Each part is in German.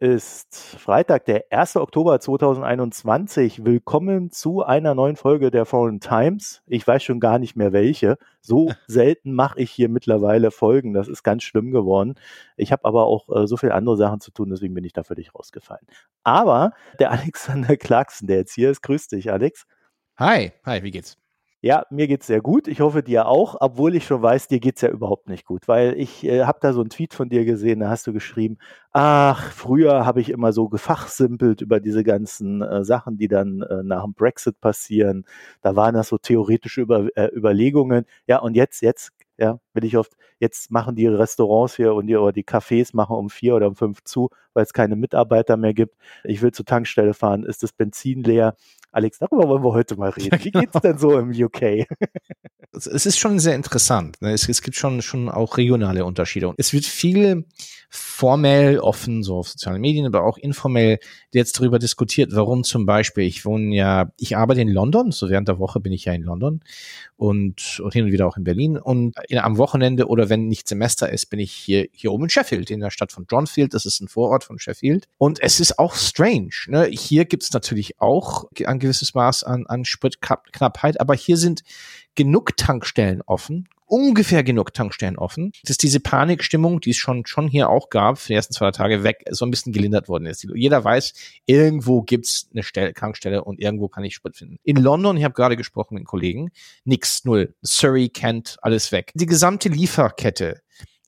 Ist Freitag, der 1. Oktober 2021. Willkommen zu einer neuen Folge der Foreign Times. Ich weiß schon gar nicht mehr welche. So selten mache ich hier mittlerweile Folgen. Das ist ganz schlimm geworden. Ich habe aber auch äh, so viele andere Sachen zu tun, deswegen bin ich da völlig rausgefallen. Aber der Alexander Clarkson, der jetzt hier ist, grüß dich, Alex. Hi, hi, wie geht's? Ja, mir geht's sehr gut. Ich hoffe dir auch, obwohl ich schon weiß, dir geht's ja überhaupt nicht gut, weil ich äh, habe da so einen Tweet von dir gesehen, da hast du geschrieben, ach, früher habe ich immer so gefachsimpelt über diese ganzen äh, Sachen, die dann äh, nach dem Brexit passieren. Da waren das so theoretische über, äh, Überlegungen. Ja, und jetzt, jetzt, ja, will ich oft, jetzt machen die Restaurants hier und die, oder die Cafés machen um vier oder um fünf zu, weil es keine Mitarbeiter mehr gibt. Ich will zur Tankstelle fahren, ist das Benzin leer? Alex, darüber wollen wir heute mal reden. Wie geht's denn so im UK? es ist schon sehr interessant. Ne? Es, es, gibt schon, schon auch regionale Unterschiede. Es wird viel formell offen, so auf sozialen Medien, aber auch informell jetzt darüber diskutiert, warum zum Beispiel, ich wohne ja, ich arbeite in London, so während der Woche bin ich ja in London und, und hin und wieder auch in Berlin und in, am Wochenende oder wenn nicht Semester ist, bin ich hier, hier oben in Sheffield, in der Stadt von Johnfield, das ist ein Vorort von Sheffield und es ist auch strange, ne? hier gibt's natürlich auch ein gewisses Maß an, an Spritknappheit, aber hier sind genug Tankstellen offen, ungefähr genug Tankstellen offen, dass diese Panikstimmung, die es schon, schon hier auch gab, für die ersten zwei Tage weg, so ein bisschen gelindert worden ist. Jeder weiß, irgendwo gibt's eine Stelle, Tankstelle und irgendwo kann ich Sprit finden. In London, ich habe gerade gesprochen mit Kollegen, nix, null. Surrey, Kent, alles weg. Die gesamte Lieferkette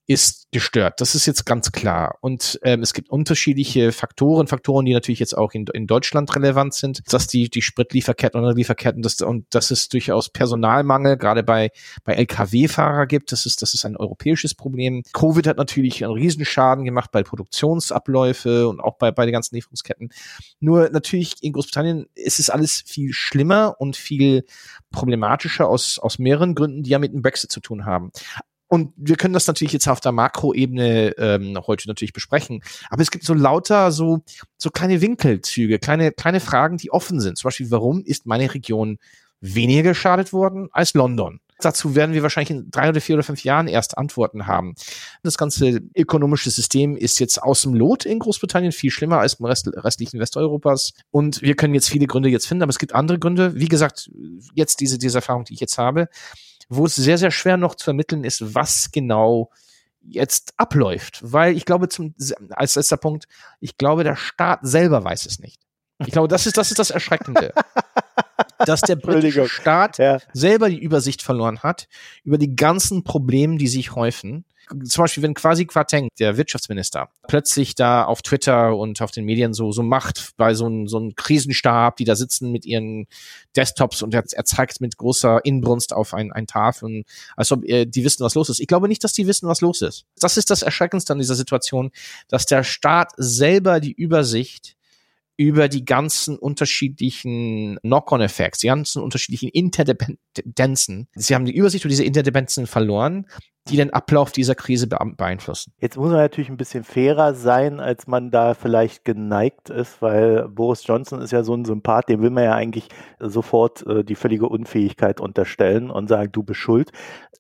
ist gestört. Das ist jetzt ganz klar. Und ähm, es gibt unterschiedliche Faktoren, Faktoren, die natürlich jetzt auch in, in Deutschland relevant sind, dass die, die Spritlieferketten oder Lieferketten, das, und dass es durchaus Personalmangel gerade bei, bei Lkw-Fahrer gibt. Das ist, das ist ein europäisches Problem. Covid hat natürlich einen Riesenschaden gemacht bei Produktionsabläufe und auch bei, bei den ganzen Lieferungsketten. Nur natürlich in Großbritannien ist es alles viel schlimmer und viel problematischer aus, aus mehreren Gründen, die ja mit dem Brexit zu tun haben. Und wir können das natürlich jetzt auf der Makroebene ähm, heute natürlich besprechen. Aber es gibt so lauter so, so kleine Winkelzüge, kleine, kleine Fragen, die offen sind. Zum Beispiel, warum ist meine Region weniger geschadet worden als London? Dazu werden wir wahrscheinlich in drei oder vier oder fünf Jahren erst Antworten haben. Das ganze ökonomische System ist jetzt aus dem Lot in Großbritannien viel schlimmer als im Rest, restlichen Westeuropas. Und wir können jetzt viele Gründe jetzt finden, aber es gibt andere Gründe. Wie gesagt, jetzt diese, diese Erfahrung, die ich jetzt habe wo es sehr, sehr schwer noch zu ermitteln ist, was genau jetzt abläuft. Weil ich glaube, zum, als letzter Punkt, ich glaube, der Staat selber weiß es nicht. Ich glaube, das ist, das ist das Erschreckende. dass der britische Staat ja. selber die Übersicht verloren hat über die ganzen Probleme, die sich häufen zum Beispiel, wenn quasi Quateng, der Wirtschaftsminister, plötzlich da auf Twitter und auf den Medien so, so macht bei so einem so einem Krisenstab, die da sitzen mit ihren Desktops und er, er zeigt mit großer Inbrunst auf ein, ein Tafel, als ob äh, die wissen, was los ist. Ich glaube nicht, dass die wissen, was los ist. Das ist das Erschreckendste an dieser Situation, dass der Staat selber die Übersicht über die ganzen unterschiedlichen Knock-on-Effects, die ganzen unterschiedlichen Interdependenzen. Sie haben die Übersicht über diese Interdependenzen verloren, die den Ablauf dieser Krise beeinflussen. Jetzt muss man natürlich ein bisschen fairer sein, als man da vielleicht geneigt ist, weil Boris Johnson ist ja so ein Sympath, dem will man ja eigentlich sofort äh, die völlige Unfähigkeit unterstellen und sagen, du bist schuld.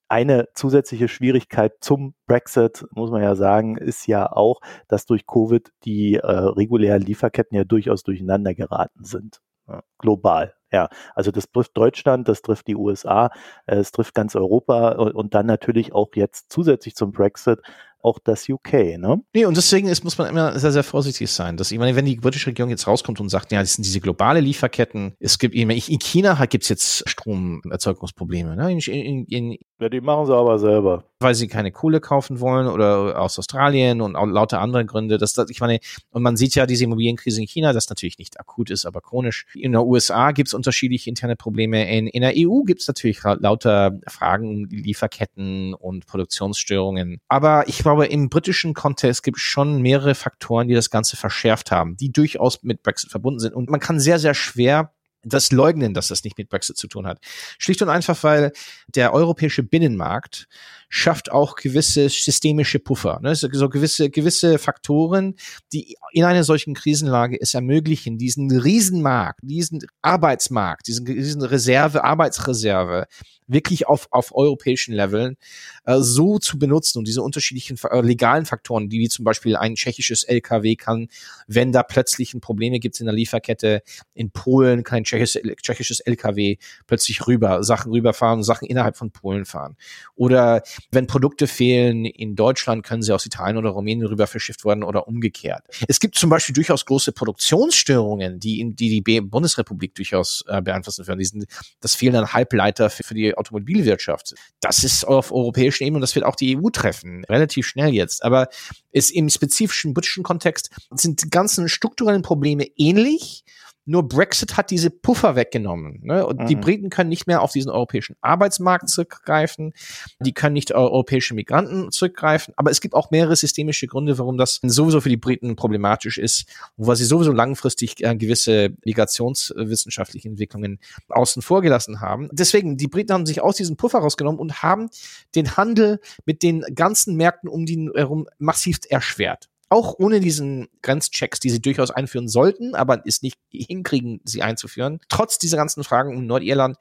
Eine zusätzliche Schwierigkeit zum Brexit, muss man ja sagen, ist ja auch, dass durch Covid die äh, regulären Lieferketten ja durchaus durcheinander geraten sind. Ja, global. Ja, also das trifft Deutschland, das trifft die USA, äh, es trifft ganz Europa und dann natürlich auch jetzt zusätzlich zum Brexit auch das UK, ne? Nee, und deswegen ist, muss man immer sehr, sehr vorsichtig sein. Dass, ich meine, wenn die britische Regierung jetzt rauskommt und sagt, ja, das sind diese globale Lieferketten, es gibt, in China gibt es jetzt Stromerzeugungsprobleme, ne? In, in, in, ja, die machen sie aber selber. Weil sie keine Kohle kaufen wollen oder aus Australien und lauter andere Gründe. Das, ich meine, und man sieht ja diese Immobilienkrise in China, das natürlich nicht akut ist, aber chronisch. In der USA gibt es unterschiedliche interne Probleme. In, in der EU gibt es natürlich lauter Fragen um Lieferketten und Produktionsstörungen. Aber ich glaube, im britischen Kontext gibt es schon mehrere Faktoren, die das Ganze verschärft haben, die durchaus mit Brexit verbunden sind. Und man kann sehr, sehr schwer das leugnen, dass das nicht mit Brexit zu tun hat. Schlicht und einfach, weil der europäische Binnenmarkt schafft auch gewisse systemische Puffer, ne? so, so gewisse, gewisse Faktoren, die in einer solchen Krisenlage es ermöglichen, diesen Riesenmarkt, diesen Arbeitsmarkt, diesen, diesen Reserve, Arbeitsreserve wirklich auf, auf europäischen Leveln äh, so zu benutzen und diese unterschiedlichen äh, legalen Faktoren, die wie zum Beispiel ein tschechisches LKW kann, wenn da plötzlich Probleme gibt in der Lieferkette in Polen, kann ein tschechisches, tschechisches LKW plötzlich rüber, Sachen rüberfahren, Sachen innerhalb von Polen fahren. Oder wenn Produkte fehlen in Deutschland, können sie aus Italien oder Rumänien rüber verschifft werden oder umgekehrt. Es gibt zum Beispiel durchaus große Produktionsstörungen, die in, die, die Bundesrepublik durchaus äh, beeinflussen werden. Diesen, das fehlen dann Halbleiter für, für die Automobilwirtschaft. Das ist auf europäischen Ebene und das wird auch die EU treffen, relativ schnell jetzt. Aber ist im spezifischen britischen Kontext sind die ganzen strukturellen Probleme ähnlich nur Brexit hat diese Puffer weggenommen. Ne? Und mhm. die Briten können nicht mehr auf diesen europäischen Arbeitsmarkt zurückgreifen. Die können nicht europäische Migranten zurückgreifen. Aber es gibt auch mehrere systemische Gründe, warum das sowieso für die Briten problematisch ist weil sie sowieso langfristig äh, gewisse migrationswissenschaftliche Entwicklungen außen vor gelassen haben. Deswegen, die Briten haben sich aus diesem Puffer rausgenommen und haben den Handel mit den ganzen Märkten um die herum massiv erschwert auch ohne diesen Grenzchecks, die sie durchaus einführen sollten, aber es nicht hinkriegen, sie einzuführen, trotz dieser ganzen Fragen um Nordirland,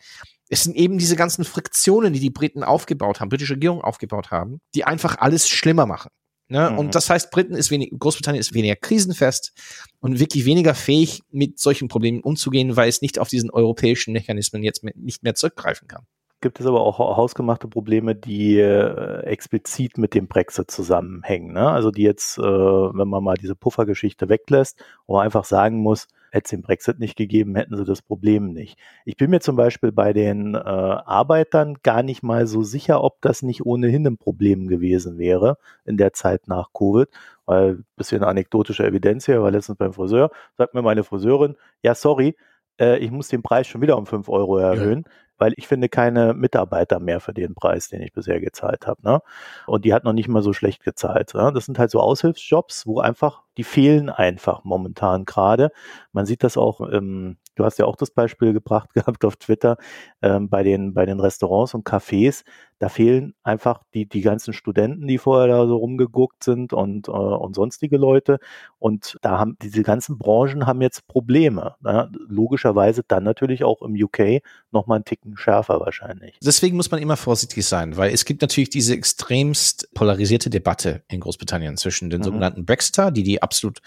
es sind eben diese ganzen Friktionen, die die Briten aufgebaut haben, britische Regierung aufgebaut haben, die einfach alles schlimmer machen. Ne? Mhm. Und das heißt, Briten ist wenig, Großbritannien ist weniger krisenfest und wirklich weniger fähig, mit solchen Problemen umzugehen, weil es nicht auf diesen europäischen Mechanismen jetzt nicht mehr zurückgreifen kann gibt es aber auch hausgemachte Probleme, die äh, explizit mit dem Brexit zusammenhängen. Ne? Also die jetzt, äh, wenn man mal diese Puffergeschichte weglässt, wo man einfach sagen muss, hätte es den Brexit nicht gegeben, hätten sie das Problem nicht. Ich bin mir zum Beispiel bei den äh, Arbeitern gar nicht mal so sicher, ob das nicht ohnehin ein Problem gewesen wäre in der Zeit nach Covid, weil bisschen anekdotische Evidenz hier, war letztens beim Friseur, sagt mir meine Friseurin, ja sorry, äh, ich muss den Preis schon wieder um fünf Euro erhöhen. Ja weil ich finde keine Mitarbeiter mehr für den Preis, den ich bisher gezahlt habe. Ne? Und die hat noch nicht mal so schlecht gezahlt. Ne? Das sind halt so Aushilfsjobs, wo einfach, die fehlen einfach momentan gerade. Man sieht das auch im Du hast ja auch das Beispiel gebracht gehabt auf Twitter ähm, bei den bei den Restaurants und Cafés. Da fehlen einfach die die ganzen Studenten, die vorher da so rumgeguckt sind und äh, und sonstige Leute. Und da haben diese ganzen Branchen haben jetzt Probleme. Ne? Logischerweise dann natürlich auch im UK noch mal einen Ticken schärfer wahrscheinlich. Deswegen muss man immer vorsichtig sein, weil es gibt natürlich diese extremst polarisierte Debatte in Großbritannien zwischen den mhm. sogenannten Brexiter, die die absolut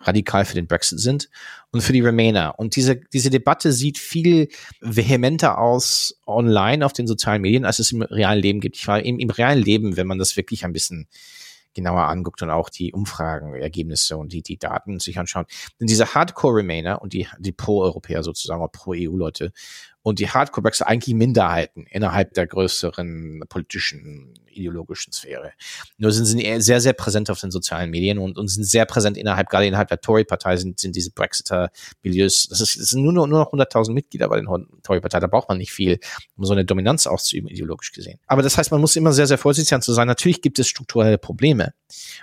radikal für den Brexit sind, und für die Remainer. Und diese, diese Debatte sieht viel vehementer aus online auf den sozialen Medien, als es im realen Leben gibt. Ich war im, im realen Leben, wenn man das wirklich ein bisschen genauer anguckt und auch die Umfragenergebnisse und die, die Daten sich anschaut. Denn diese Hardcore-Remainer und die, die Pro-Europäer sozusagen, oder Pro-EU-Leute und die Hardcore-Brexit eigentlich Minderheiten innerhalb der größeren politischen, ideologischen Sphäre. Nur sind sie sehr, sehr präsent auf den sozialen Medien und, und sind sehr präsent innerhalb, gerade innerhalb der Tory-Partei sind, sind diese Brexiter-Milieus, das, das sind nur, nur noch 100.000 Mitglieder bei den Tory-Partei, da braucht man nicht viel, um so eine Dominanz auszuüben, ideologisch gesehen. Aber das heißt, man muss immer sehr, sehr vorsichtig sein zu sein. Natürlich gibt es strukturelle Probleme.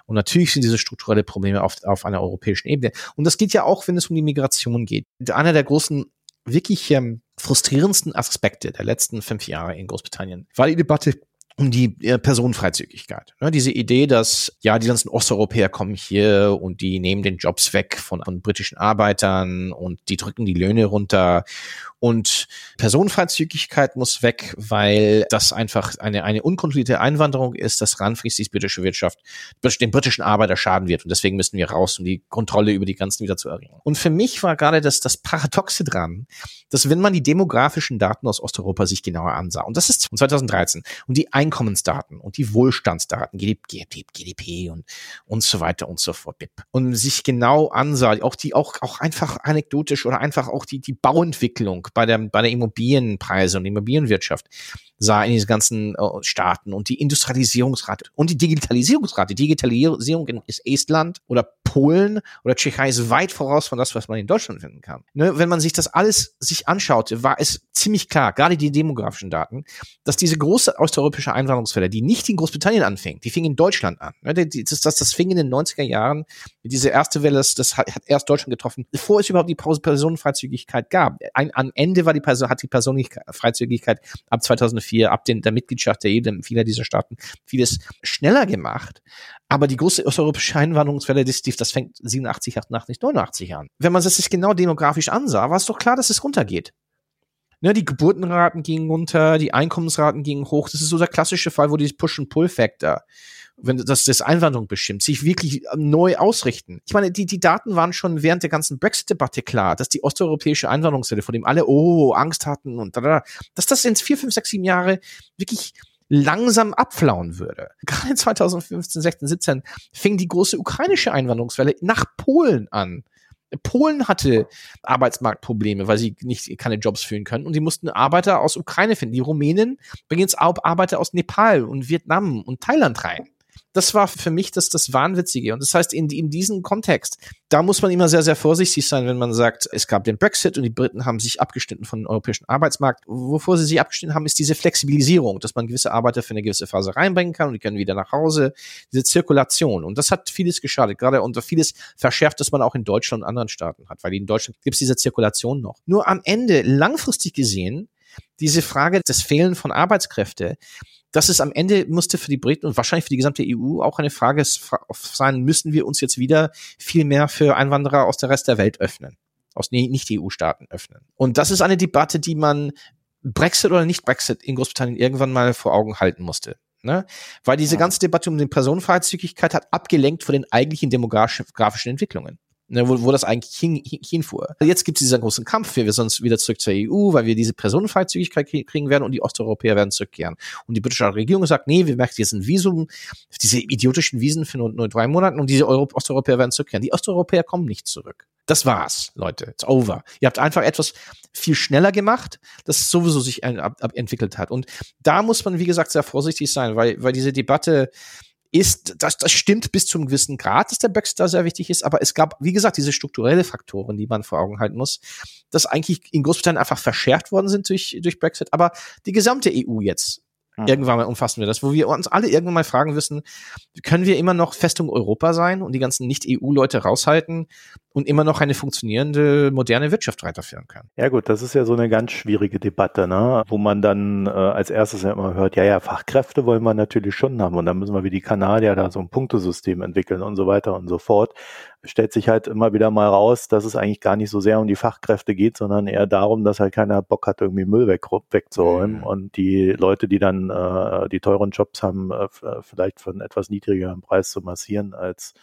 Und natürlich sind diese strukturelle Probleme auf, auf einer europäischen Ebene. Und das geht ja auch, wenn es um die Migration geht. Einer der großen wirklich ähm, frustrierendsten Aspekte der letzten fünf Jahre in Großbritannien. War die Debatte um die äh, Personenfreizügigkeit. Ne, diese Idee, dass ja die ganzen Osteuropäer kommen hier und die nehmen den Jobs weg von, von britischen Arbeitern und die drücken die Löhne runter und Personenfreizügigkeit muss weg, weil das einfach eine, eine unkontrollierte Einwanderung ist, dass langfristig die britische Wirtschaft den britischen Arbeiter schaden wird. Und deswegen müssen wir raus, um die Kontrolle über die Grenzen wieder zu erringen. Und für mich war gerade das, das Paradoxe dran, dass wenn man die demografischen Daten aus Osteuropa sich genauer ansah, und das ist 2013, und die Einkommensdaten und die Wohlstandsdaten, GDP, und, und so weiter und so fort, und sich genau ansah, auch die, auch, auch einfach anekdotisch oder einfach auch die, die Bauentwicklung bei der, bei der Immobilienpreise und Immobilienwirtschaft sah in diesen ganzen äh, Staaten und die Industrialisierungsrate und die Digitalisierungsrate. Digitalisierung in Estland oder Polen oder Tschechei ist weit voraus von das, was man in Deutschland finden kann. Ne, wenn man sich das alles sich anschaute, war es ziemlich klar, gerade die demografischen Daten, dass diese große osteuropäische Einwanderungswelle, die nicht in Großbritannien anfing, die fing in Deutschland an. Ne, das, das, das fing in den 90er Jahren Diese erste Welle, das, das hat, hat erst Deutschland getroffen, bevor es überhaupt die Personenfreizügigkeit gab. Ein, am Ende war die Person, hat die Personenfreizügigkeit ab 2004, ab den, der Mitgliedschaft der EU, vieler dieser Staaten, vieles schneller gemacht. Aber die große osteuropäische Einwanderungswelle, das, das fängt 87, 88, 89 an. Wenn man sich genau demografisch ansah, war es doch klar, dass es runtergeht. Ne, die Geburtenraten gingen runter, die Einkommensraten gingen hoch. Das ist so der klassische Fall, wo die Push-and-Pull-Factor, wenn das das Einwanderung bestimmt, sich wirklich neu ausrichten. Ich meine, die, die Daten waren schon während der ganzen Brexit-Debatte klar, dass die osteuropäische Einwanderungswelle, von dem alle, oh, Angst hatten und da, da, dass das in vier, fünf, sechs, sieben Jahre wirklich langsam abflauen würde. Gerade 2015, 16, 17 fing die große ukrainische Einwanderungswelle nach Polen an. Polen hatte Arbeitsmarktprobleme, weil sie nicht keine Jobs führen können und die mussten Arbeiter aus Ukraine finden. Die Rumänen bringen jetzt auch Arbeiter aus Nepal und Vietnam und Thailand rein das war für mich das, das Wahnwitzige. Und das heißt, in, in diesem Kontext, da muss man immer sehr, sehr vorsichtig sein, wenn man sagt, es gab den Brexit und die Briten haben sich abgeschnitten von dem europäischen Arbeitsmarkt. Wovor sie sich abgeschnitten haben, ist diese Flexibilisierung, dass man gewisse Arbeiter für eine gewisse Phase reinbringen kann und die können wieder nach Hause. Diese Zirkulation. Und das hat vieles geschadet, gerade unter vieles verschärft, dass man auch in Deutschland und anderen Staaten hat, weil in Deutschland gibt es diese Zirkulation noch. Nur am Ende, langfristig gesehen, diese Frage des Fehlen von Arbeitskräfte, das ist am Ende musste für die Briten und wahrscheinlich für die gesamte EU auch eine Frage sein, müssen wir uns jetzt wieder viel mehr für Einwanderer aus der Rest der Welt öffnen, aus Nicht-EU-Staaten öffnen. Und das ist eine Debatte, die man Brexit oder nicht Brexit in Großbritannien irgendwann mal vor Augen halten musste. Ne? Weil diese ganze Debatte um die Personenfreizügigkeit hat abgelenkt von den eigentlichen demografischen Entwicklungen ne, wo, wo das eigentlich hin, hin, hinfuhr. Jetzt gibt es diesen großen Kampf, wir sonst wieder zurück zur EU, weil wir diese Personenfreizügigkeit kriegen werden und die Osteuropäer werden zurückkehren. Und die britische Regierung sagt, nee, wir merken jetzt ein Visum, diese idiotischen Visen für nur, nur drei Monate und diese Euro Osteuropäer werden zurückkehren. Die Osteuropäer kommen nicht zurück. Das war's, Leute. It's over. Ihr habt einfach etwas viel schneller gemacht, das sowieso sich ab, ab entwickelt hat. Und da muss man, wie gesagt, sehr vorsichtig sein, weil, weil diese Debatte, ist, das, das stimmt bis zum gewissen Grad, dass der Brexit da sehr wichtig ist, aber es gab, wie gesagt, diese strukturelle Faktoren, die man vor Augen halten muss, dass eigentlich in Großbritannien einfach verschärft worden sind durch, durch Brexit, aber die gesamte EU jetzt Mhm. Irgendwann mal umfassen wir das, wo wir uns alle irgendwann mal fragen müssen, können wir immer noch Festung Europa sein und die ganzen Nicht-EU-Leute raushalten und immer noch eine funktionierende, moderne Wirtschaft weiterführen können? Ja gut, das ist ja so eine ganz schwierige Debatte, ne? wo man dann äh, als erstes ja immer hört, ja, ja, Fachkräfte wollen wir natürlich schon haben und dann müssen wir wie die Kanadier da so ein Punktesystem entwickeln und so weiter und so fort stellt sich halt immer wieder mal raus, dass es eigentlich gar nicht so sehr um die Fachkräfte geht, sondern eher darum, dass halt keiner Bock hat, irgendwie Müll weg, wegzuräumen. Mhm. Und die Leute, die dann äh, die teuren Jobs haben, äh, äh vielleicht einen etwas niedrigeren Preis zu massieren, als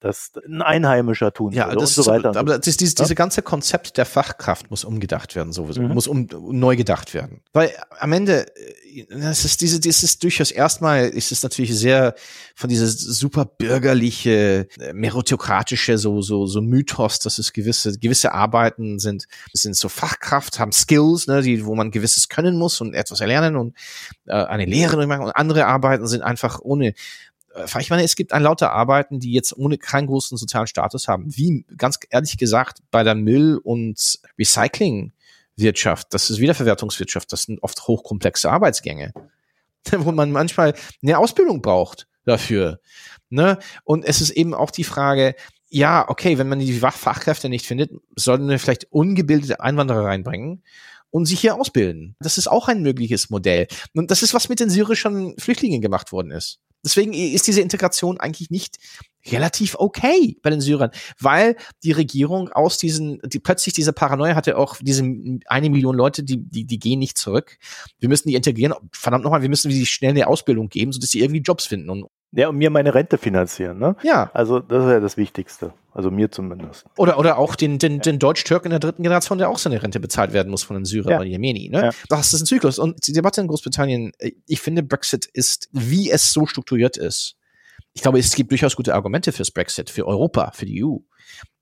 das ein Einheimischer tun ja, würde das und so weiter. Aber das, dieses, ja? diese ganze Konzept der Fachkraft muss umgedacht werden, sowieso, mhm. muss um, neu gedacht werden. Weil am Ende, äh, das ist diese, das ist durchaus erstmal, ist es natürlich sehr von dieser super bürgerliche, äh, meritokratische, so, so, so Mythos, dass es gewisse, gewisse Arbeiten sind, sind so Fachkraft, haben Skills, ne, die, wo man gewisses können muss und etwas erlernen und äh, eine Lehre machen und andere Arbeiten sind einfach ohne ich meine, es gibt ein lauter Arbeiten, die jetzt ohne keinen großen sozialen Status haben, wie ganz ehrlich gesagt bei der Müll- und Recyclingwirtschaft, das ist Wiederverwertungswirtschaft, das sind oft hochkomplexe Arbeitsgänge, wo man manchmal eine Ausbildung braucht dafür. Ne? Und es ist eben auch die Frage, ja, okay, wenn man die Fachkräfte nicht findet, sollten wir vielleicht ungebildete Einwanderer reinbringen und sich hier ausbilden. Das ist auch ein mögliches Modell. Und das ist, was mit den syrischen Flüchtlingen gemacht worden ist. Deswegen ist diese Integration eigentlich nicht relativ okay bei den Syrern, weil die Regierung aus diesen, die plötzlich diese Paranoia hatte auch diese eine Million Leute, die, die, die gehen nicht zurück. Wir müssen die integrieren. Verdammt nochmal, wir müssen sie schnell eine Ausbildung geben, sodass sie irgendwie Jobs finden. Und ja, und mir meine Rente finanzieren, ne? Ja. Also das ist ja das Wichtigste. Also mir zumindest. Oder, oder auch den, den, den Deutsch-Türken der dritten Generation, der auch seine Rente bezahlt werden muss von einem Syrer ja. oder Jemeni. Ne? Ja. Das ist ein Zyklus. Und die Debatte in Großbritannien, äh, ich finde, Brexit ist, wie es so strukturiert ist. Ich glaube, es gibt durchaus gute Argumente fürs Brexit, für Europa, für die EU.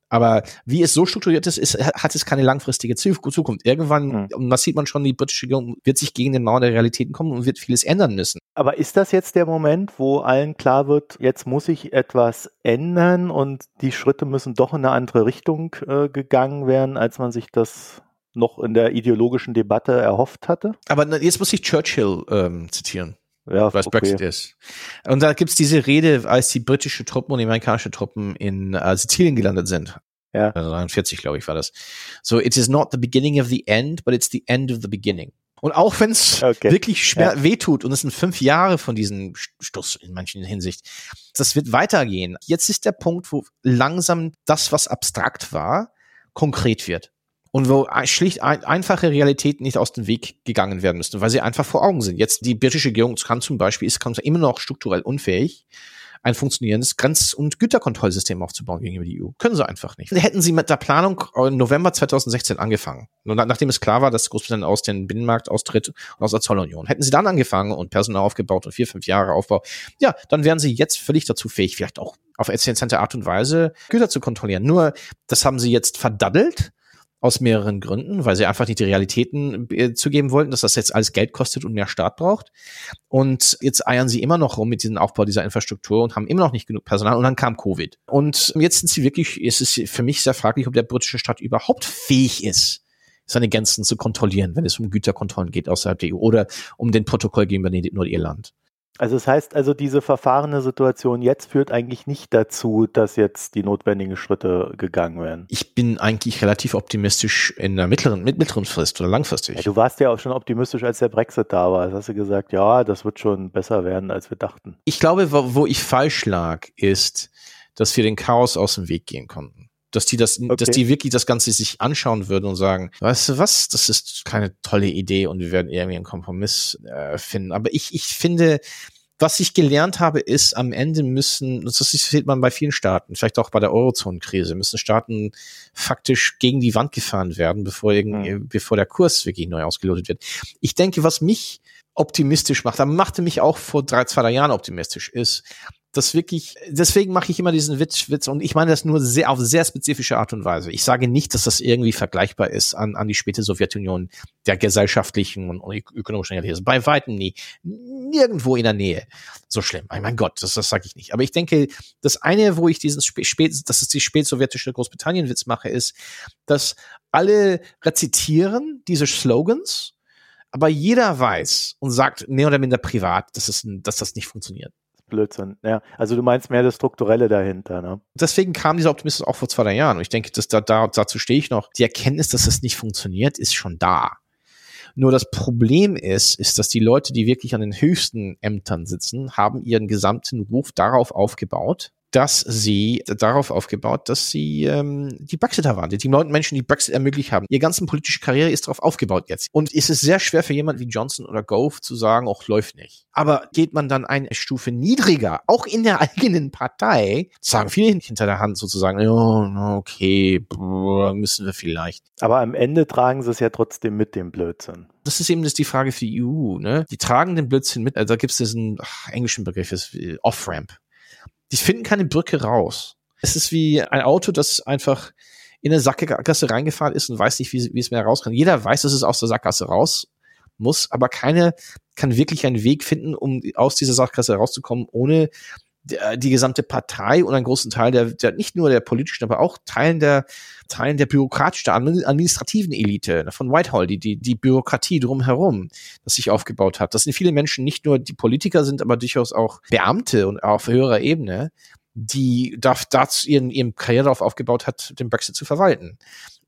Aber wie es so strukturiert ist, ist hat es keine langfristige Zukunft. Irgendwann, mhm. und das sieht man schon, die britische Regierung wird sich gegen den Mauer der Realitäten kommen und wird vieles ändern müssen. Aber ist das jetzt der Moment, wo allen klar wird, jetzt muss sich etwas ändern und die Schritte müssen doch in eine andere Richtung äh, gegangen werden, als man sich das noch in der ideologischen Debatte erhofft hatte? Aber jetzt muss ich Churchill ähm, zitieren. Ja, was okay. Brexit ist. Und da gibt's diese Rede, als die britische Truppen und die amerikanische Truppen in äh, Sizilien gelandet sind. Ja. 43, glaube ich, war das. So, it is not the beginning of the end, but it's the end of the beginning. Und auch wenn es okay. wirklich schwer ja. wehtut, und es sind fünf Jahre von diesem Stuss in manchen Hinsicht, das wird weitergehen. Jetzt ist der Punkt, wo langsam das, was abstrakt war, konkret wird und wo schlicht ein, einfache Realitäten nicht aus dem Weg gegangen werden müssten, weil sie einfach vor Augen sind. Jetzt die britische Regierung kann zum Beispiel, ist kann immer noch strukturell unfähig, ein funktionierendes Grenz- und Güterkontrollsystem aufzubauen gegenüber die EU. Können sie einfach nicht. Hätten sie mit der Planung im November 2016 angefangen, nachdem es klar war, dass Großbritannien aus dem Binnenmarkt austritt und aus der Zollunion, hätten sie dann angefangen und Personal aufgebaut und vier, fünf Jahre Aufbau, ja, dann wären sie jetzt völlig dazu fähig, vielleicht auch auf effiziente Art und Weise Güter zu kontrollieren. Nur, das haben sie jetzt verdaddelt aus mehreren Gründen, weil sie einfach nicht die Realitäten äh, zugeben wollten, dass das jetzt alles Geld kostet und mehr Staat braucht. Und jetzt eiern sie immer noch rum mit diesem Aufbau dieser Infrastruktur und haben immer noch nicht genug Personal. Und dann kam Covid. Und jetzt sind sie wirklich, es ist für mich sehr fraglich, ob der britische Staat überhaupt fähig ist, seine Grenzen zu kontrollieren, wenn es um Güterkontrollen geht außerhalb der EU oder um den Protokoll gegenüber Nordirland. Also es das heißt also, diese verfahrene Situation jetzt führt eigentlich nicht dazu, dass jetzt die notwendigen Schritte gegangen werden. Ich bin eigentlich relativ optimistisch in der mittleren, mit mittleren Frist oder langfristig. Ja, du warst ja auch schon optimistisch, als der Brexit da war. Da hast du gesagt, ja, das wird schon besser werden, als wir dachten. Ich glaube, wo, wo ich falsch lag, ist, dass wir den Chaos aus dem Weg gehen konnten dass die das, okay. dass die wirklich das Ganze sich anschauen würden und sagen, weißt du was, das ist keine tolle Idee und wir werden irgendwie einen Kompromiss äh, finden. Aber ich, ich finde, was ich gelernt habe, ist, am Ende müssen, das sieht man bei vielen Staaten, vielleicht auch bei der Eurozone-Krise, müssen Staaten faktisch gegen die Wand gefahren werden, bevor, irgendwie, mhm. bevor der Kurs wirklich neu ausgelotet wird. Ich denke, was mich optimistisch macht, aber machte mich auch vor drei, zwei, drei Jahren optimistisch, ist, das wirklich, deswegen mache ich immer diesen Witz, Witz und ich meine das nur sehr auf sehr spezifische Art und Weise. Ich sage nicht, dass das irgendwie vergleichbar ist an, an die späte Sowjetunion der gesellschaftlichen und ökonomischen Realität. Bei weitem nie. Nirgendwo in der Nähe. So schlimm. Oh mein Gott, das, das sage ich nicht. Aber ich denke, das eine, wo ich diesen spät, das ist die spätsowjetische Großbritannien-Witz mache, ist, dass alle rezitieren diese Slogans, aber jeder weiß und sagt mehr oder minder privat, dass, es, dass das nicht funktioniert. Blödsinn. Ja, also du meinst mehr das Strukturelle dahinter, ne? Deswegen kam dieser Optimismus auch vor zwei, drei Jahren. Und ich denke, dass da, da, dazu stehe ich noch. Die Erkenntnis, dass es nicht funktioniert, ist schon da. Nur das Problem ist, ist, dass die Leute, die wirklich an den höchsten Ämtern sitzen, haben ihren gesamten Ruf darauf aufgebaut, dass sie darauf aufgebaut, dass sie ähm, die Brexiter waren, die Leute Menschen, die Brexit ermöglicht haben. Ihre ganze politische Karriere ist darauf aufgebaut jetzt. Und es ist sehr schwer für jemand wie Johnson oder Gove zu sagen, auch läuft nicht. Aber geht man dann eine Stufe niedriger, auch in der eigenen Partei, sagen viele hinter der Hand sozusagen, oh, okay, müssen wir vielleicht. Aber am Ende tragen sie es ja trotzdem mit dem Blödsinn. Das ist eben das die Frage für die EU, ne? Die tragen den Blödsinn mit. Also da gibt es diesen ach, englischen Begriff, ist Off-Ramp die finden keine Brücke raus. Es ist wie ein Auto, das einfach in eine Sackgasse reingefahren ist und weiß nicht, wie, wie es mehr raus kann. Jeder weiß, dass es aus der Sackgasse raus muss, aber keine kann wirklich einen Weg finden, um aus dieser Sackgasse rauszukommen, ohne die gesamte Partei und einen großen Teil der, der, nicht nur der politischen, aber auch Teilen der Teilen der bürokratischen, der administrativen Elite von Whitehall, die, die, die Bürokratie drumherum, das sich aufgebaut hat. Das sind viele Menschen, nicht nur die Politiker sind, aber durchaus auch Beamte und auf höherer Ebene, die darf dazu ihren, ihren Karriere darauf aufgebaut hat, den Brexit zu verwalten.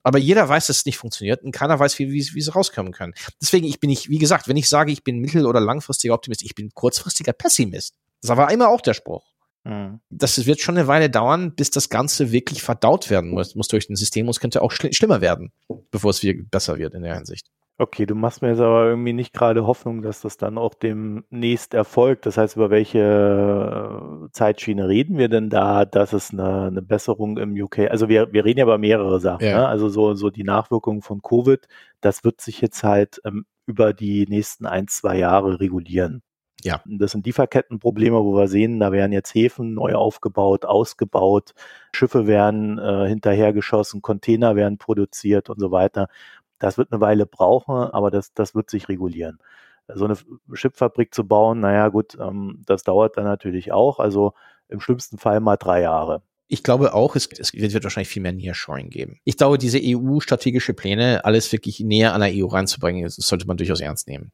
Aber jeder weiß, dass es nicht funktioniert und keiner weiß, wie, wie, wie sie rauskommen können. Deswegen, ich bin nicht, wie gesagt, wenn ich sage, ich bin mittel- oder langfristiger Optimist, ich bin kurzfristiger Pessimist. Das war immer auch der Spruch. Mhm. Das wird schon eine Weile dauern, bis das Ganze wirklich verdaut werden muss, muss durch ein System und es könnte auch schl schlimmer werden, bevor es besser wird in der Hinsicht. Okay, du machst mir jetzt aber irgendwie nicht gerade Hoffnung, dass das dann auch demnächst erfolgt. Das heißt, über welche äh, Zeitschiene reden wir denn da, dass es eine, eine Besserung im UK? Also wir, wir reden ja über mehrere Sachen. Ja. Ne? Also so, so die Nachwirkungen von Covid, das wird sich jetzt halt ähm, über die nächsten ein, zwei Jahre regulieren. Ja. Das sind Lieferkettenprobleme, wo wir sehen, da werden jetzt Häfen neu aufgebaut, ausgebaut, Schiffe werden äh, hinterhergeschossen, Container werden produziert und so weiter. Das wird eine Weile brauchen, aber das, das wird sich regulieren. So eine Schiffsfabrik zu bauen, naja gut, ähm, das dauert dann natürlich auch. Also im schlimmsten Fall mal drei Jahre. Ich glaube auch, es, es wird wahrscheinlich viel mehr Nearshoring geben. Ich glaube, diese EU-strategische Pläne, alles wirklich näher an der EU reinzubringen, das sollte man durchaus ernst nehmen.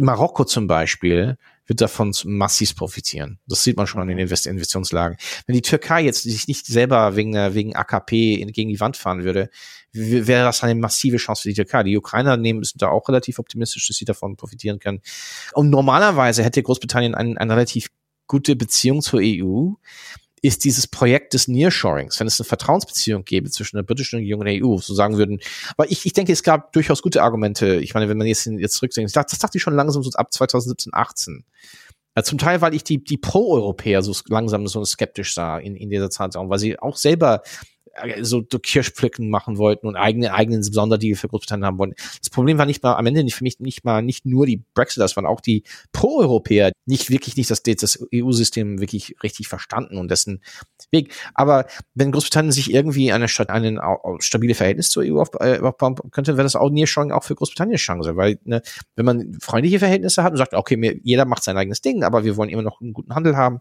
Marokko zum Beispiel wird davon massiv profitieren. Das sieht man schon an den Invest Investitionslagen. Wenn die Türkei jetzt sich nicht selber wegen, wegen AKP gegen die Wand fahren würde, wäre das eine massive Chance für die Türkei. Die Ukrainer nehmen sind da auch relativ optimistisch, dass sie davon profitieren können. Und normalerweise hätte Großbritannien eine, eine relativ gute Beziehung zur EU ist dieses Projekt des Nearshorings, wenn es eine Vertrauensbeziehung gäbe zwischen der britischen Regierung und der EU, so sagen würden. Aber ich, ich denke, es gab durchaus gute Argumente. Ich meine, wenn man jetzt, jetzt zurückdenkt, dachte, das dachte ich schon langsam so ab 2017, 18. Also zum Teil, weil ich die, die Pro-Europäer so langsam so skeptisch sah in, in dieser Zeit, weil sie auch selber so Kirschpflücken machen wollten und eigene eigenen Sonderdeal für Großbritannien haben wollten. Das Problem war nicht mal am Ende nicht für mich nicht mal nicht nur die Brexiters, waren auch die Pro-Europäer nicht wirklich nicht das, das EU-System wirklich richtig verstanden und dessen Weg. Aber wenn Großbritannien sich irgendwie eine Stadt einen stabile Verhältnis zur EU äh, aufbauen könnte, wäre das auch Nearshoring auch für Großbritannien Chance, weil ne, wenn man freundliche Verhältnisse hat und sagt, okay, mir, jeder macht sein eigenes Ding, aber wir wollen immer noch einen guten Handel haben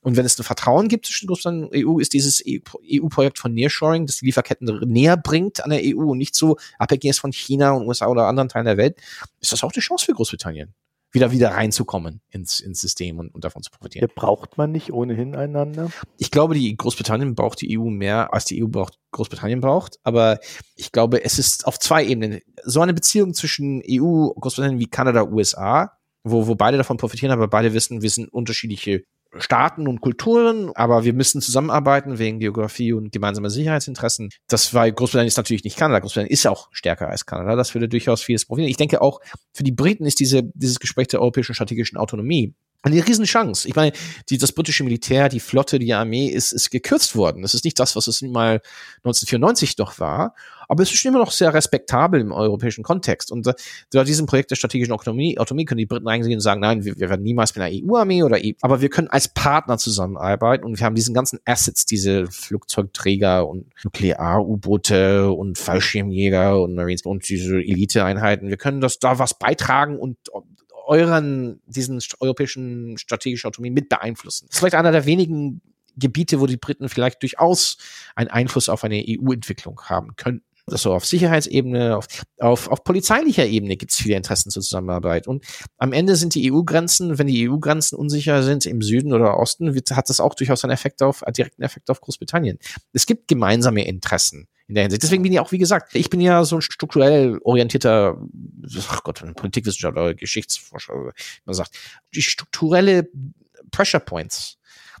und wenn es ein Vertrauen gibt zwischen Großbritannien und EU, ist dieses EU-Projekt von Nearshoring, das die Lieferketten näher bringt an der EU und nicht so abhängig ist von China und USA oder anderen Teilen der Welt, ist das auch eine Chance für Großbritannien wieder wieder reinzukommen ins, ins System und, und davon zu profitieren. Braucht man nicht ohnehin einander? Ich glaube, die Großbritannien braucht die EU mehr, als die EU braucht, Großbritannien braucht. Aber ich glaube, es ist auf zwei Ebenen. So eine Beziehung zwischen EU, Großbritannien wie Kanada, USA, wo, wo beide davon profitieren, aber beide wissen, wir sind unterschiedliche Staaten und Kulturen, aber wir müssen zusammenarbeiten wegen Geografie und gemeinsamer Sicherheitsinteressen. Das war Großbritannien ist natürlich nicht Kanada. Großbritannien ist auch stärker als Kanada. Das würde durchaus vieles profitieren. Ich denke auch für die Briten ist diese, dieses Gespräch der europäischen strategischen Autonomie eine Riesenchance. Ich meine, die, das britische Militär, die Flotte, die Armee ist, ist gekürzt worden. Das ist nicht das, was es mal 1994 doch war, aber es ist immer noch sehr respektabel im europäischen Kontext. Und äh, diesem Projekt der strategischen Autonomie, Autonomie können die Briten eigentlich sagen, nein, wir, wir werden niemals mit einer EU-Armee oder EU, aber wir können als Partner zusammenarbeiten und wir haben diesen ganzen Assets, diese Flugzeugträger und Nuklear-U-Boote und Fallschirmjäger und Marines und diese Eliteeinheiten. Wir können das da was beitragen und euren, diesen europäischen strategischen Autonomie mit beeinflussen. Das ist vielleicht einer der wenigen Gebiete, wo die Briten vielleicht durchaus einen Einfluss auf eine EU-Entwicklung haben könnten. Das so auf Sicherheitsebene, auf, auf, auf polizeilicher Ebene gibt es viele Interessen zur Zusammenarbeit. Und am Ende sind die EU-Grenzen, wenn die EU-Grenzen unsicher sind im Süden oder Osten, wird, hat das auch durchaus einen Effekt auf, einen direkten Effekt auf Großbritannien. Es gibt gemeinsame Interessen in der Hinsicht. Deswegen bin ich auch, wie gesagt, ich bin ja so ein strukturell orientierter, ach Gott, Politikwissenschaftler Geschichtsforscher, man sagt, die strukturelle Pressure Points,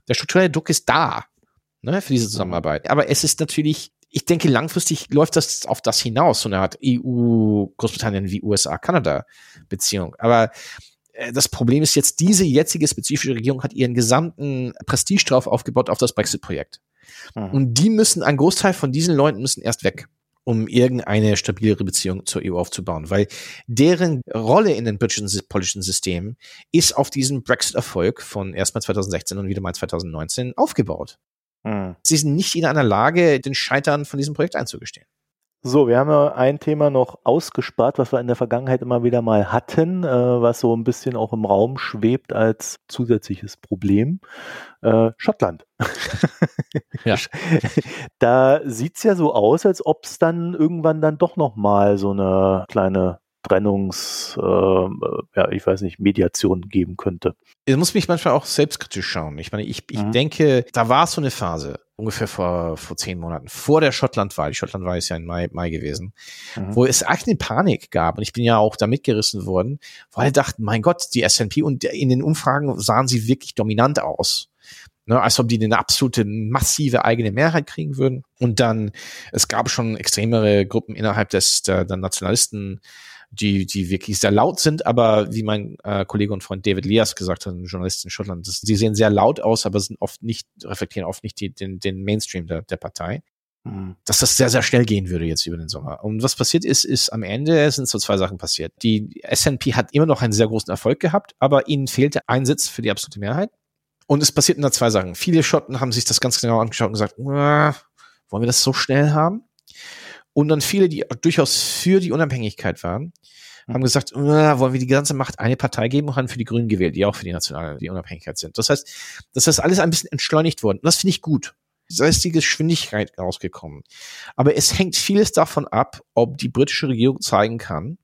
der strukturelle Druck ist da, ne, für diese Zusammenarbeit. Aber es ist natürlich, ich denke, langfristig läuft das auf das hinaus, so eine Art EU, Großbritannien wie USA, Kanada Beziehung. Aber äh, das Problem ist jetzt, diese jetzige spezifische Regierung hat ihren gesamten Prestige drauf aufgebaut auf das Brexit-Projekt. Mhm. Und die müssen, ein Großteil von diesen Leuten müssen erst weg um irgendeine stabilere Beziehung zur EU aufzubauen, weil deren Rolle in den britischen politischen System ist auf diesen Brexit-Erfolg von erstmal 2016 und wieder mal 2019 aufgebaut. Mhm. Sie sind nicht in einer Lage, den Scheitern von diesem Projekt einzugestehen. So, wir haben ja ein Thema noch ausgespart, was wir in der Vergangenheit immer wieder mal hatten, äh, was so ein bisschen auch im Raum schwebt als zusätzliches Problem. Äh, Schottland. ja. Da sieht's ja so aus, als ob es dann irgendwann dann doch noch mal so eine kleine Trennungs, äh, ja, ich weiß nicht, Mediation geben könnte. Ich muss mich manchmal auch selbstkritisch schauen. Ich meine, ich, ich mhm. denke, da war so eine Phase, ungefähr vor, vor zehn Monaten, vor der Schottlandwahl. Die Schottlandwahl ist ja im Mai, Mai gewesen, mhm. wo es echt eine Panik gab. Und ich bin ja auch da mitgerissen worden, wo alle dachten, mein Gott, die SNP und in den Umfragen sahen sie wirklich dominant aus. Ne, als ob die eine absolute massive eigene Mehrheit kriegen würden. Und dann, es gab schon extremere Gruppen innerhalb des der, der Nationalisten, die, die wirklich sehr laut sind, aber wie mein äh, Kollege und Freund David Lias gesagt hat, ein Journalist in Schottland, das, die sehen sehr laut aus, aber sind oft nicht, reflektieren oft nicht die, den, den Mainstream der, der Partei. Mhm. Dass das sehr, sehr schnell gehen würde jetzt über den Sommer. Und was passiert ist, ist am Ende sind so zwei Sachen passiert. Die SNP hat immer noch einen sehr großen Erfolg gehabt, aber ihnen fehlte ein Sitz für die absolute Mehrheit. Und es passierten da zwei Sachen. Viele Schotten haben sich das ganz genau angeschaut und gesagt, wollen wir das so schnell haben? Und dann viele, die durchaus für die Unabhängigkeit waren, haben gesagt, wollen wir die ganze Macht eine Partei geben und haben für die Grünen gewählt, die auch für die nationale, die Unabhängigkeit sind. Das heißt, das ist alles ein bisschen entschleunigt worden. Und das finde ich gut. Da ist die Geschwindigkeit rausgekommen. Aber es hängt vieles davon ab, ob die britische Regierung zeigen kann,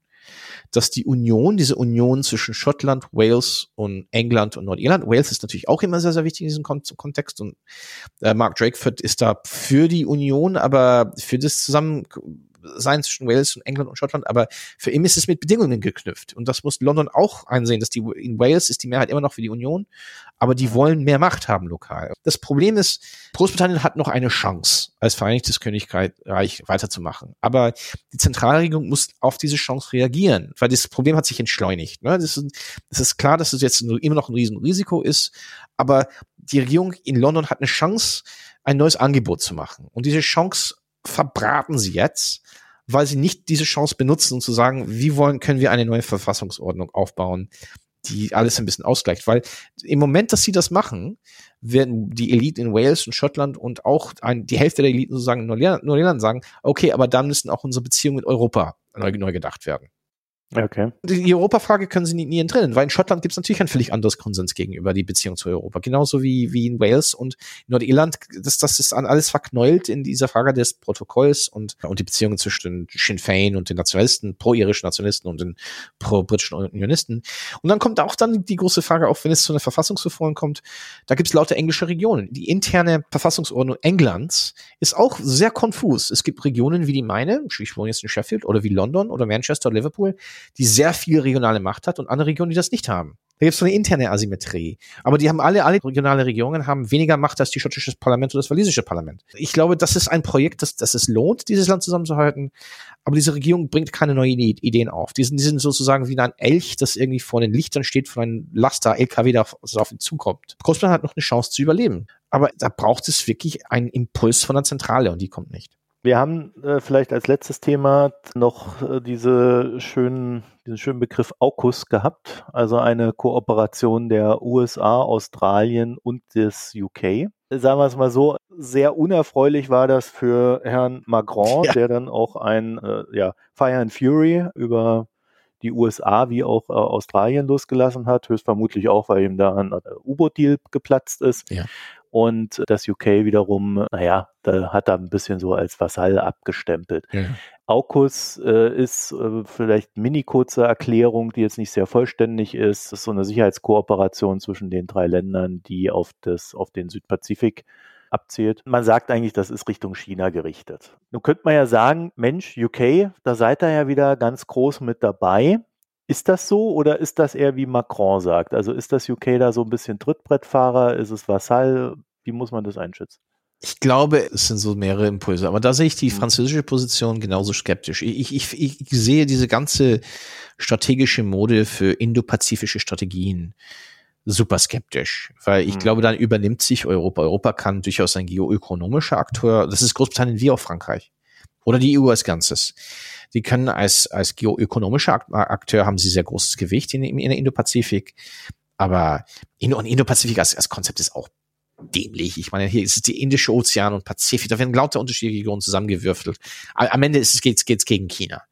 dass die Union, diese Union zwischen Schottland, Wales und England und Nordirland, Wales ist natürlich auch immer sehr, sehr wichtig in diesem Kon Kontext und äh, Mark Drakeford ist da für die Union, aber für das zusammen sein zwischen Wales und England und Schottland, aber für ihn ist es mit Bedingungen geknüpft. Und das muss London auch einsehen, dass die, in Wales ist die Mehrheit immer noch für die Union, aber die wollen mehr Macht haben lokal. Das Problem ist, Großbritannien hat noch eine Chance, als Vereinigtes Königreich weiterzumachen. Aber die Zentralregierung muss auf diese Chance reagieren, weil das Problem hat sich entschleunigt. Ne? Das, ist, das ist klar, dass es jetzt immer noch ein Riesenrisiko ist, aber die Regierung in London hat eine Chance, ein neues Angebot zu machen. Und diese Chance verbraten sie jetzt, weil sie nicht diese Chance benutzen, um zu sagen, wie wollen, können wir eine neue Verfassungsordnung aufbauen, die alles ein bisschen ausgleicht. Weil im Moment, dass sie das machen, werden die Elite in Wales und Schottland und auch ein, die Hälfte der Eliten sozusagen in Nordirland sagen, okay, aber dann müssen auch unsere Beziehungen mit Europa neu, neu gedacht werden. Okay. Die Europafrage können sie nie, nie entrinnen, weil in Schottland gibt es natürlich ein völlig anderes Konsens gegenüber die Beziehung zu Europa. Genauso wie, wie in Wales und Nordirland, das, das ist an alles verknäult in dieser Frage des Protokolls und, und die Beziehungen zwischen Sinn Fein und den Nationalisten, pro-irischen Nationalisten und den pro-britischen Unionisten. Und dann kommt auch dann die große Frage auf, wenn es zu einer Verfassungsreform kommt, da gibt es lauter englische Regionen. Die interne Verfassungsordnung Englands ist auch sehr konfus. Es gibt Regionen wie die meine, ich wohne jetzt in Sheffield, oder wie London oder Manchester, oder Liverpool, die sehr viel regionale Macht hat und andere Regionen, die das nicht haben. Da gibt es so eine interne Asymmetrie. Aber die haben alle, alle regionale Regierungen haben weniger Macht als die schottische Parlament oder das walisische Parlament. Ich glaube, das ist ein Projekt, das, das es lohnt, dieses Land zusammenzuhalten. Aber diese Regierung bringt keine neuen Ideen auf. Die sind, die sind sozusagen wie ein Elch, das irgendwie vor den Lichtern steht von einem Laster, LKW, das auf ihn zukommt. Großbritannien hat noch eine Chance zu überleben. Aber da braucht es wirklich einen Impuls von der Zentrale und die kommt nicht. Wir haben äh, vielleicht als letztes Thema noch äh, diese schönen, diesen schönen Begriff AUKUS gehabt, also eine Kooperation der USA, Australien und des UK. Sagen wir es mal so, sehr unerfreulich war das für Herrn Macron, ja. der dann auch ein äh, ja, Fire and Fury über die USA wie auch äh, Australien losgelassen hat, höchstvermutlich auch, weil ihm da ein äh, U-Boot-Deal geplatzt ist. Ja. Und das UK wiederum, naja, da hat er ein bisschen so als Vasall abgestempelt. Ja. AUKUS äh, ist äh, vielleicht mini kurze Erklärung, die jetzt nicht sehr vollständig ist. Das ist so eine Sicherheitskooperation zwischen den drei Ländern, die auf, das, auf den Südpazifik abzielt. Man sagt eigentlich, das ist Richtung China gerichtet. Nun könnte man ja sagen, Mensch, UK, da seid ihr ja wieder ganz groß mit dabei. Ist das so oder ist das eher wie Macron sagt? Also ist das UK da so ein bisschen Trittbrettfahrer? Ist es Vassall? Wie muss man das einschätzen? Ich glaube, es sind so mehrere Impulse, aber da sehe ich die mhm. französische Position genauso skeptisch. Ich, ich, ich sehe diese ganze strategische Mode für indopazifische Strategien super skeptisch, weil ich mhm. glaube, dann übernimmt sich Europa. Europa kann durchaus ein geoökonomischer Akteur, das ist Großbritannien wie auch Frankreich oder die EU als Ganzes. Die können als, als geoökonomischer Akteur haben sie sehr großes Gewicht in, in der Indopazifik. Aber Indo und Indopazifik als, als Konzept ist auch dämlich. Ich meine, hier ist es die Indische Ozean und Pazifik, da werden lauter unterschiedliche Regionen zusammengewürfelt. Am Ende ist es, geht's, geht's gegen China.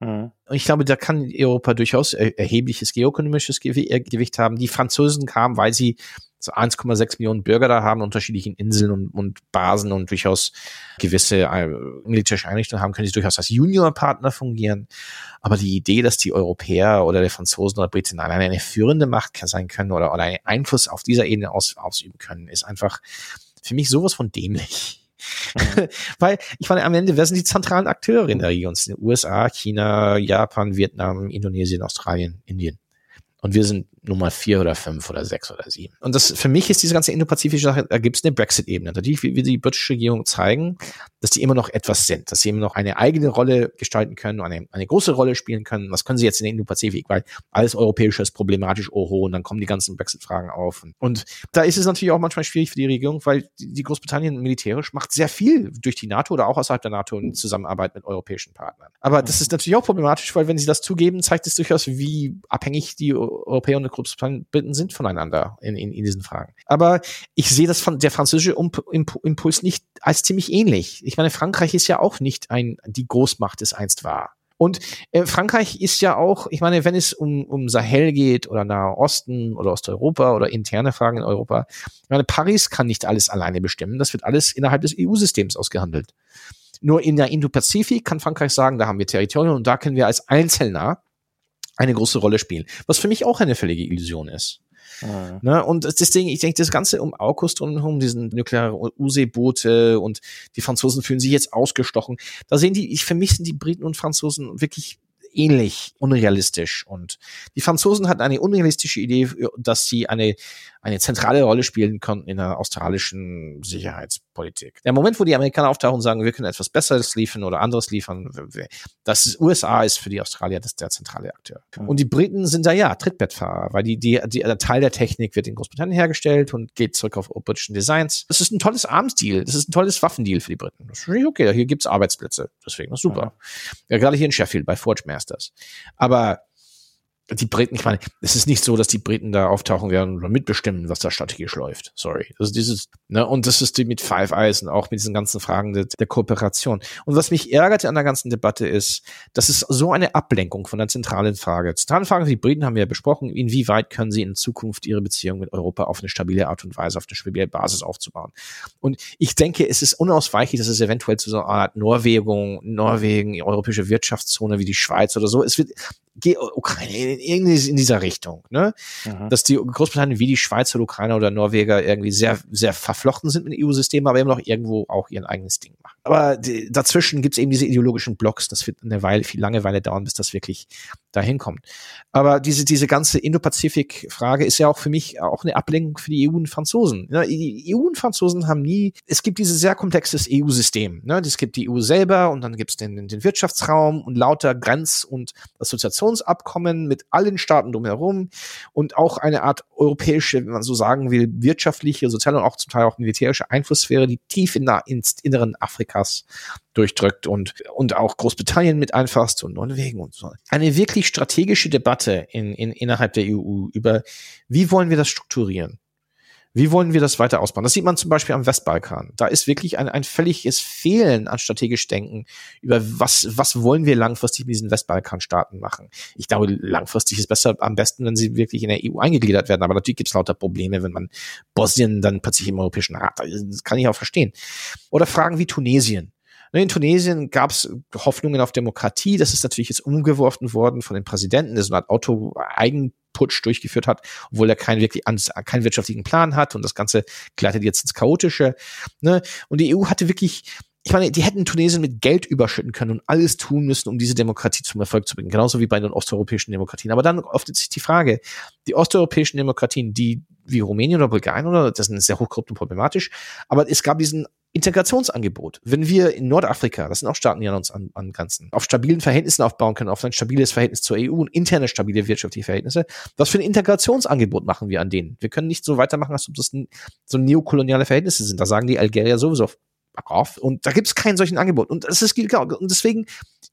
Mhm. Und ich glaube, da kann Europa durchaus erhebliches geoökonomisches Gewicht haben. Die Franzosen kamen, weil sie so 1,6 Millionen Bürger da haben, unterschiedlichen Inseln und, und Basen und durchaus gewisse äh, militärische Einrichtungen haben, können sie durchaus als Juniorpartner fungieren. Aber die Idee, dass die Europäer oder die Franzosen oder Briten alleine eine führende Macht sein können oder, oder einen Einfluss auf dieser Ebene aus, ausüben können, ist einfach für mich sowas von dämlich. Mhm. Weil, ich meine, am Ende, wer sind die zentralen Akteure in der Region? USA, China, Japan, Vietnam, Indonesien, Australien, Indien. Und wir sind Nummer vier oder fünf oder sechs oder sieben. Und das für mich ist diese ganze indopazifische Sache, da gibt es eine Brexit-Ebene. Natürlich will die britische Regierung zeigen, dass die immer noch etwas sind, dass sie immer noch eine eigene Rolle gestalten können, eine, eine große Rolle spielen können. Was können sie jetzt in der Indopazifik? Weil alles Europäische ist problematisch, oho, und dann kommen die ganzen Brexit-Fragen auf. Und da ist es natürlich auch manchmal schwierig für die Regierung, weil die Großbritannien militärisch macht sehr viel durch die NATO oder auch außerhalb der NATO in Zusammenarbeit mit europäischen Partnern. Aber das ist natürlich auch problematisch, weil wenn sie das zugeben, zeigt es durchaus, wie abhängig die Europäer und Großbritannien sind voneinander in, in, in diesen Fragen. Aber ich sehe das von der französische Impuls nicht als ziemlich ähnlich. Ich meine, Frankreich ist ja auch nicht ein, die Großmacht es einst war. Und äh, Frankreich ist ja auch, ich meine, wenn es um, um Sahel geht oder Nahe Osten oder Osteuropa oder interne Fragen in Europa, ich meine, Paris kann nicht alles alleine bestimmen. Das wird alles innerhalb des EU-Systems ausgehandelt. Nur in der Indo-Pazifik kann Frankreich sagen, da haben wir Territorien und da können wir als Einzelner eine große Rolle spielen. Was für mich auch eine völlige Illusion ist. Mhm. Ne? Und deswegen, ich denke, das Ganze um AUKUS drumherum, diesen nuklearen U-Seeboote und die Franzosen fühlen sich jetzt ausgestochen. Da sehen die, ich vermisse die Briten und Franzosen wirklich ähnlich unrealistisch. Und die Franzosen hatten eine unrealistische Idee, dass sie eine, eine zentrale Rolle spielen konnten in der australischen Sicherheitspolitik. Der Moment, wo die Amerikaner auftauchen und sagen, wir können etwas Besseres liefern oder anderes liefern, das ist, USA ist für die Australier das der zentrale Akteur. Und die Briten sind da ja Trittbettfahrer, weil die, die, die, der Teil der Technik wird in Großbritannien hergestellt und geht zurück auf britischen Designs. Das ist ein tolles Armsdeal, das ist ein tolles Waffendeal für die Briten. Das ist okay, hier gibt's Arbeitsplätze, deswegen ist super. Mhm. Ja, gerade hier in Sheffield bei Forge Masters. Aber die Briten, ich meine, es ist nicht so, dass die Briten da auftauchen werden oder mitbestimmen, was da strategisch läuft. Sorry. Also dieses, ne, und das ist die mit Five Eyes und auch mit diesen ganzen Fragen der, der Kooperation. Und was mich ärgerte an der ganzen Debatte ist, dass es so eine Ablenkung von der zentralen Frage. Zentrale Frage für die Briten haben wir ja besprochen, inwieweit können sie in Zukunft ihre Beziehung mit Europa auf eine stabile Art und Weise, auf eine stabile Basis aufzubauen. Und ich denke, es ist unausweichlich, dass es eventuell zu so einer Art Norwegen, Norwegen, europäische Wirtschaftszone wie die Schweiz oder so, es wird, Ukraine irgendwie in dieser Richtung, ne? Mhm. Dass die Großbritannien wie die Schweizer, Ukrainer oder Norweger irgendwie sehr, sehr verflochten sind mit dem EU-System, aber immer noch irgendwo auch ihren eigenes Ding machen. Aber die, dazwischen gibt es eben diese ideologischen Blocks, das wird eine Weile, viel lange Weile dauern, bis das wirklich dahin kommt. Aber diese, diese ganze Indo-Pazifik-Frage ist ja auch für mich auch eine Ablenkung für die EU und Franzosen. Ne? Die EU und Franzosen haben nie, es gibt dieses sehr komplexes EU-System. Ne? Es gibt die EU selber und dann gibt es den, den Wirtschaftsraum und lauter Grenz- und Assoziationsabkommen mit allen Staaten drumherum und auch eine Art europäische, wenn man so sagen will, wirtschaftliche, soziale und auch zum Teil auch militärische Einflusssphäre, die tief in der, ins Inneren Afrikas durchdrückt und, und auch Großbritannien mit einfasst und Norwegen und so. Eine wirklich strategische Debatte in, in, innerhalb der EU über, wie wollen wir das strukturieren? Wie wollen wir das weiter ausbauen? Das sieht man zum Beispiel am Westbalkan. Da ist wirklich ein, ein völliges Fehlen an strategisch Denken über was, was wollen wir langfristig mit diesen Westbalkanstaaten machen. Ich glaube, langfristig ist besser, am besten, wenn sie wirklich in der EU eingegliedert werden. Aber natürlich gibt es lauter Probleme, wenn man Bosnien dann plötzlich im Europäischen Rat, das kann ich auch verstehen. Oder Fragen wie Tunesien. Ne, in Tunesien gab es Hoffnungen auf Demokratie. Das ist natürlich jetzt umgeworfen worden von den Präsidenten, der so eine Art Auto-Eigenputsch durchgeführt hat, obwohl er keinen wirklich keinen wirtschaftlichen Plan hat und das Ganze gleitet jetzt ins Chaotische. Ne? Und die EU hatte wirklich ich meine, die hätten Tunesien mit Geld überschütten können und alles tun müssen, um diese Demokratie zum Erfolg zu bringen. Genauso wie bei den osteuropäischen Demokratien. Aber dann oft sich die Frage, die osteuropäischen Demokratien, die wie Rumänien oder Bulgarien oder, das ist sehr hochkorrupt und problematisch, aber es gab diesen Integrationsangebot. Wenn wir in Nordafrika, das sind auch Staaten, die an uns an, angrenzen, auf stabilen Verhältnissen aufbauen können, auf ein stabiles Verhältnis zur EU und interne stabile wirtschaftliche Verhältnisse, was für ein Integrationsangebot machen wir an denen? Wir können nicht so weitermachen, als ob das so neokoloniale Verhältnisse sind. Da sagen die Algerier sowieso auf. Und da gibt es kein solchen Angebot. Und das ist und deswegen,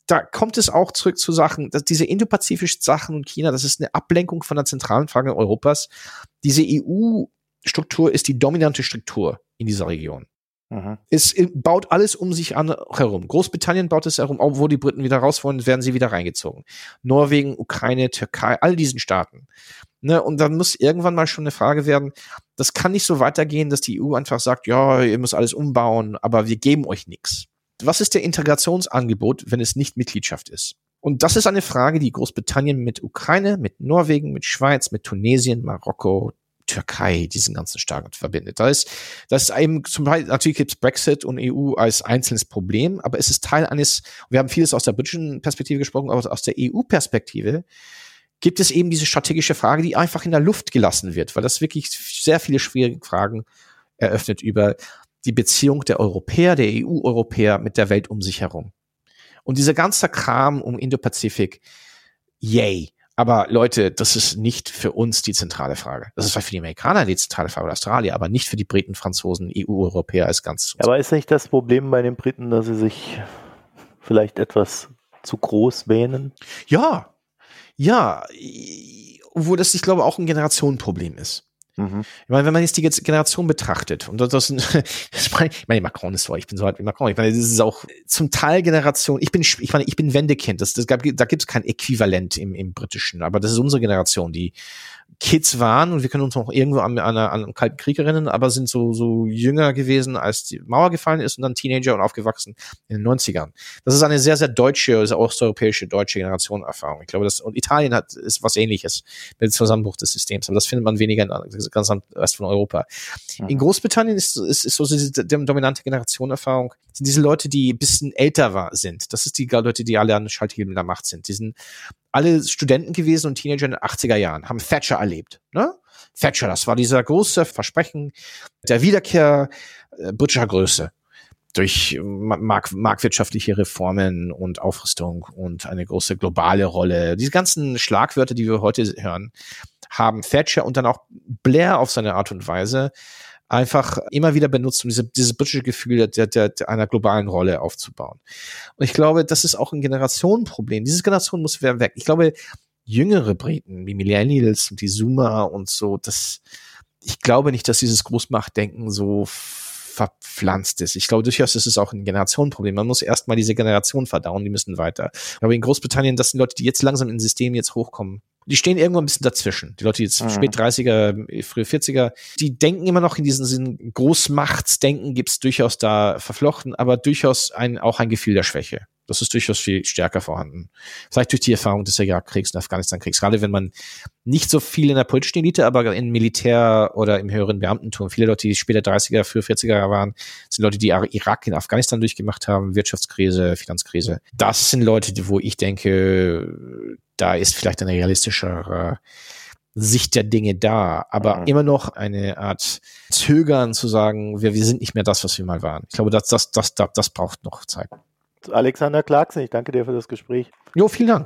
da kommt es auch zurück zu Sachen, dass diese indopazifischen Sachen und China, das ist eine Ablenkung von der zentralen Frage Europas. Diese EU-Struktur ist die dominante Struktur in dieser Region. Mhm. Es baut alles um sich an herum. Großbritannien baut es herum, wo die Briten wieder raus wollen, werden sie wieder reingezogen. Norwegen, Ukraine, Türkei, all diesen Staaten. Ne, und dann muss irgendwann mal schon eine Frage werden, das kann nicht so weitergehen, dass die EU einfach sagt, ja, ihr müsst alles umbauen, aber wir geben euch nichts. Was ist der Integrationsangebot, wenn es nicht Mitgliedschaft ist? Und das ist eine Frage, die Großbritannien mit Ukraine, mit Norwegen, mit Schweiz, mit Tunesien, Marokko, Türkei, diesen ganzen Staaten verbindet. Da ist, das ist eben zum Beispiel, natürlich gibt es Brexit und EU als einzelnes Problem, aber es ist Teil eines, wir haben vieles aus der britischen Perspektive gesprochen, aber aus der EU-Perspektive gibt es eben diese strategische Frage, die einfach in der Luft gelassen wird, weil das wirklich sehr viele schwierige Fragen eröffnet über die Beziehung der Europäer, der EU-Europäer mit der Welt um sich herum. Und dieser ganze Kram um Indo-Pazifik, yay. Aber Leute, das ist nicht für uns die zentrale Frage. Das ist vielleicht für die Amerikaner die zentrale Frage oder Australier, aber nicht für die Briten, Franzosen, EU-Europäer als ganz. Aber ist nicht das Problem bei den Briten, dass sie sich vielleicht etwas zu groß wähnen? Ja, ja, wo das, ich glaube, auch ein Generationenproblem ist. Mhm. Ich meine, wenn man jetzt die Generation betrachtet, und das, das, ich meine, Macron ist so, ich bin so alt wie Macron, ich meine, das ist auch zum Teil Generation, ich bin, ich meine, ich bin Wendekind, das, das gab, da gibt es kein Äquivalent im, im Britischen, aber das ist unsere Generation, die Kids waren und wir können uns noch irgendwo an, an, an einem Kalten Krieg erinnern, aber sind so, so jünger gewesen, als die Mauer gefallen ist und dann Teenager und aufgewachsen in den 90ern. Das ist eine sehr, sehr deutsche, osteuropäische, deutsche Generationenerfahrung. Ich glaube, das, und Italien hat, ist was ähnliches mit dem Zusammenbruch des Systems, aber das findet man weniger in ganz am Rest von Europa. Mhm. In Großbritannien ist, ist, ist so diese dominante Generationenerfahrung, sind diese Leute, die ein bisschen älter war, sind. Das ist die Leute, die alle an Schalthebeln der Macht sind. Die sind alle Studenten gewesen und Teenager in den 80er Jahren, haben Thatcher erlebt. Ne? Thatcher, das war dieser große Versprechen der Wiederkehr äh, britischer Größe durch mark marktwirtschaftliche Reformen und Aufrüstung und eine große globale Rolle. Diese ganzen Schlagwörter, die wir heute hören, haben Thatcher und dann auch Blair auf seine Art und Weise einfach immer wieder benutzt, um diese, dieses britische Gefühl der, der, der einer globalen Rolle aufzubauen. Und ich glaube, das ist auch ein Generationenproblem. Diese Generation muss weg. Ich glaube, jüngere Briten wie Millennials und die Zoomer und so, das, ich glaube nicht, dass dieses Großmachtdenken so verpflanzt ist. Ich glaube durchaus, ist es auch ein Generationenproblem. Man muss erstmal diese Generation verdauen, die müssen weiter. Aber in Großbritannien, das sind Leute, die jetzt langsam ins System jetzt hochkommen, die stehen irgendwo ein bisschen dazwischen. Die Leute, die jetzt mhm. spät 30er, frühe 40er, die denken immer noch in diesen Sinn, Großmachtsdenken gibt's durchaus da verflochten, aber durchaus ein, auch ein Gefühl der Schwäche. Das ist durchaus viel stärker vorhanden. Vielleicht durch die Erfahrung des Irakkriegs und Afghanistankriegs. Gerade wenn man nicht so viel in der politischen Elite, aber in Militär oder im höheren Beamtentum. Viele Leute, die später 30er, frühe 40er waren, sind Leute, die Irak in Afghanistan durchgemacht haben, Wirtschaftskrise, Finanzkrise. Das sind Leute, wo ich denke, da ist vielleicht eine realistischere Sicht der Dinge da, aber mhm. immer noch eine Art Zögern zu sagen, wir, wir sind nicht mehr das, was wir mal waren. Ich glaube, das, das, das, das, das braucht noch Zeit. Alexander Clarkson, ich danke dir für das Gespräch. Jo, vielen Dank.